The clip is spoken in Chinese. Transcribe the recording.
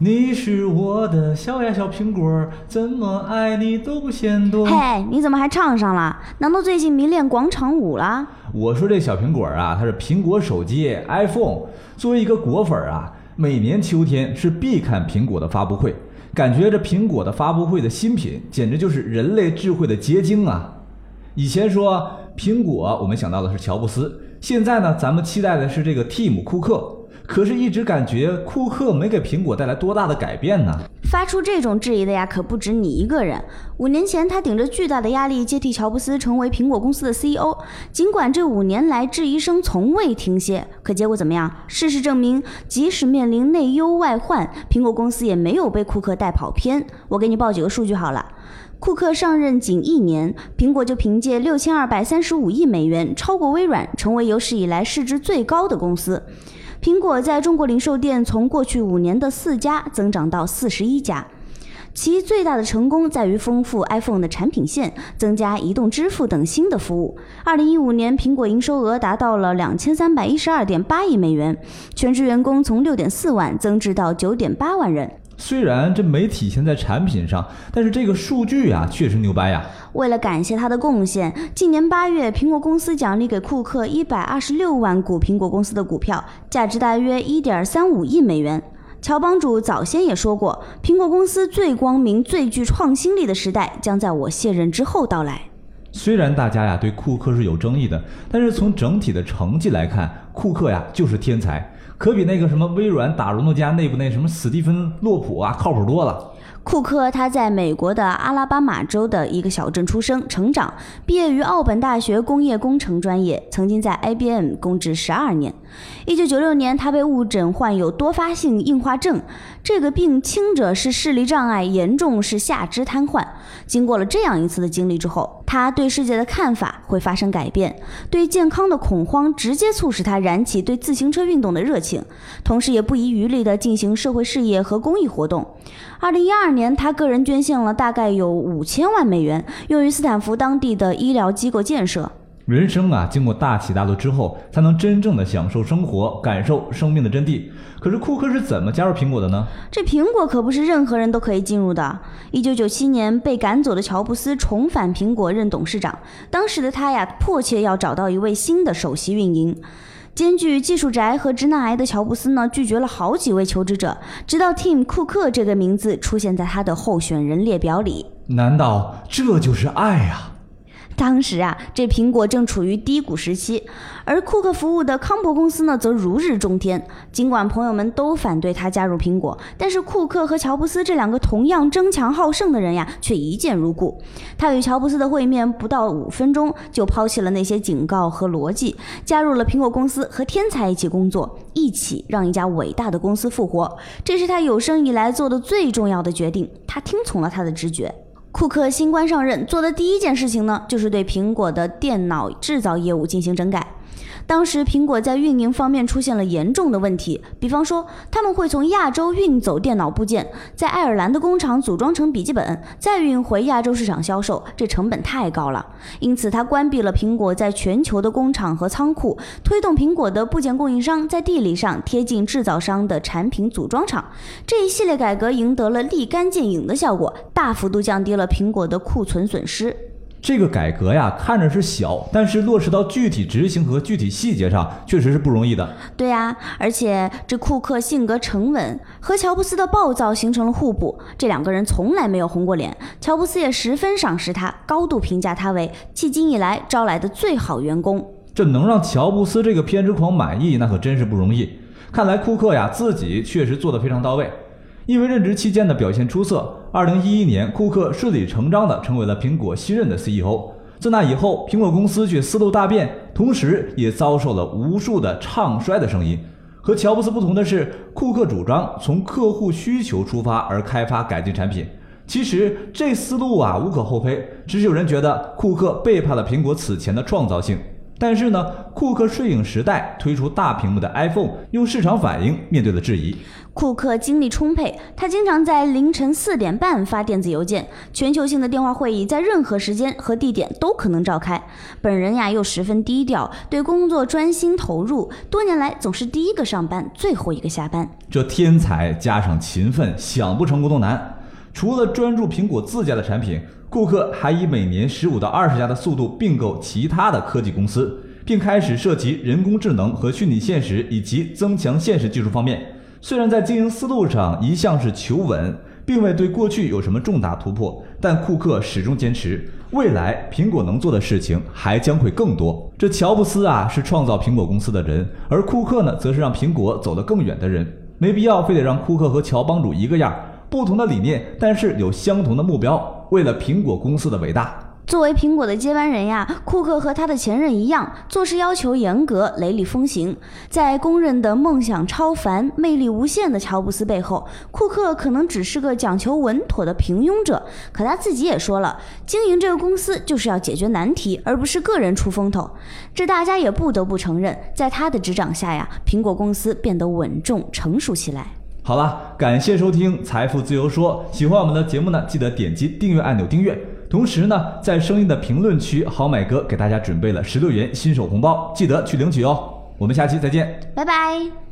你是我的小呀小苹果，怎么爱你都不嫌多。嘿，你怎么还唱上了？难道最近迷恋广场舞了？我说这小苹果啊，它是苹果手机 iPhone。作为一个果粉啊，每年秋天是必看苹果的发布会，感觉这苹果的发布会的新品简直就是人类智慧的结晶啊！以前说苹果，我们想到的是乔布斯，现在呢，咱们期待的是这个 Tim 库克。可是，一直感觉库克没给苹果带来多大的改变呢。发出这种质疑的呀，可不止你一个人。五年前，他顶着巨大的压力接替乔布斯成为苹果公司的 CEO，尽管这五年来质疑声从未停歇，可结果怎么样？事实证明，即使面临内忧外患，苹果公司也没有被库克带跑偏。我给你报几个数据好了。库克上任仅一年，苹果就凭借六千二百三十五亿美元超过微软，成为有史以来市值最高的公司。苹果在中国零售店从过去五年的四家增长到四十一家，其最大的成功在于丰富 iPhone 的产品线，增加移动支付等新的服务。二零一五年，苹果营收额达到了两千三百一十二点八亿美元，全职员工从六点四万增至到九点八万人。虽然这没体现在产品上，但是这个数据啊，确实牛掰呀。为了感谢他的贡献，今年八月，苹果公司奖励给库克一百二十六万股苹果公司的股票，价值大约一点三五亿美元。乔帮主早先也说过，苹果公司最光明、最具创新力的时代将在我卸任之后到来。虽然大家呀对库克是有争议的，但是从整体的成绩来看，库克呀就是天才。可比那个什么微软打诺基亚内部那什么史蒂芬洛普啊靠谱多了。库克他在美国的阿拉巴马州的一个小镇出生、成长，毕业于奥本大学工业工程专业，曾经在 IBM 供职十二年。一九九六年，他被误诊患有多发性硬化症，这个病轻者是视力障碍，严重是下肢瘫痪。经过了这样一次的经历之后，他对世界的看法会发生改变，对健康的恐慌直接促使他燃起对自行车运动的热情，同时也不遗余力地进行社会事业和公益活动。二零一二年，他个人捐献了大概有五千万美元，用于斯坦福当地的医疗机构建设。人生啊，经过大起大落之后，才能真正的享受生活，感受生命的真谛。可是库克是怎么加入苹果的呢？这苹果可不是任何人都可以进入的。一九九七年被赶走的乔布斯重返苹果任董事长，当时的他呀，迫切要找到一位新的首席运营。兼具技术宅和直男癌的乔布斯呢，拒绝了好几位求职者，直到 Tim 库克这个名字出现在他的候选人列表里。难道这就是爱啊？当时啊，这苹果正处于低谷时期，而库克服务的康柏公司呢，则如日中天。尽管朋友们都反对他加入苹果，但是库克和乔布斯这两个同样争强好胜的人呀，却一见如故。他与乔布斯的会面不到五分钟，就抛弃了那些警告和逻辑，加入了苹果公司，和天才一起工作，一起让一家伟大的公司复活。这是他有生以来做的最重要的决定。他听从了他的直觉。库克新官上任做的第一件事情呢，就是对苹果的电脑制造业务进行整改。当时苹果在运营方面出现了严重的问题，比方说他们会从亚洲运走电脑部件，在爱尔兰的工厂组装成笔记本，再运回亚洲市场销售，这成本太高了。因此，他关闭了苹果在全球的工厂和仓库，推动苹果的部件供应商在地理上贴近制造商的产品组装厂。这一系列改革赢得了立竿见影的效果，大幅度降低了苹果的库存损失。这个改革呀，看着是小，但是落实到具体执行和具体细节上，确实是不容易的。对呀，而且这库克性格沉稳，和乔布斯的暴躁形成了互补。这两个人从来没有红过脸，乔布斯也十分赏识他，高度评价他为迄今以来招来的最好员工。这能让乔布斯这个偏执狂满意，那可真是不容易。看来库克呀，自己确实做得非常到位。因为任职期间的表现出色，二零一一年，库克顺理成章地成为了苹果新任的 CEO。自那以后，苹果公司却思路大变，同时也遭受了无数的唱衰的声音。和乔布斯不同的是，库克主张从客户需求出发而开发改进产品。其实这思路啊无可厚非，只是有人觉得库克背叛了苹果此前的创造性。但是呢，库克顺应时代推出大屏幕的 iPhone，用市场反应面对了质疑。库克精力充沛，他经常在凌晨四点半发电子邮件，全球性的电话会议在任何时间和地点都可能召开。本人呀又十分低调，对工作专心投入，多年来总是第一个上班，最后一个下班。这天才加上勤奋，想不成功都难。除了专注苹果自家的产品，库克还以每年十五到二十家的速度并购其他的科技公司，并开始涉及人工智能和虚拟现实以及增强现实技术方面。虽然在经营思路上一向是求稳，并未对过去有什么重大突破，但库克始终坚持，未来苹果能做的事情还将会更多。这乔布斯啊是创造苹果公司的人，而库克呢，则是让苹果走得更远的人。没必要非得让库克和乔帮主一个样，不同的理念，但是有相同的目标，为了苹果公司的伟大。作为苹果的接班人呀，库克和他的前任一样，做事要求严格，雷厉风行。在公认的梦想超凡、魅力无限的乔布斯背后，库克可能只是个讲求稳妥的平庸者。可他自己也说了，经营这个公司就是要解决难题，而不是个人出风头。这大家也不得不承认，在他的执掌下呀，苹果公司变得稳重成熟起来。好了，感谢收听《财富自由说》，喜欢我们的节目呢，记得点击订阅按钮订阅。同时呢，在声音的评论区，好买哥给大家准备了十六元新手红包，记得去领取哦。我们下期再见，拜拜。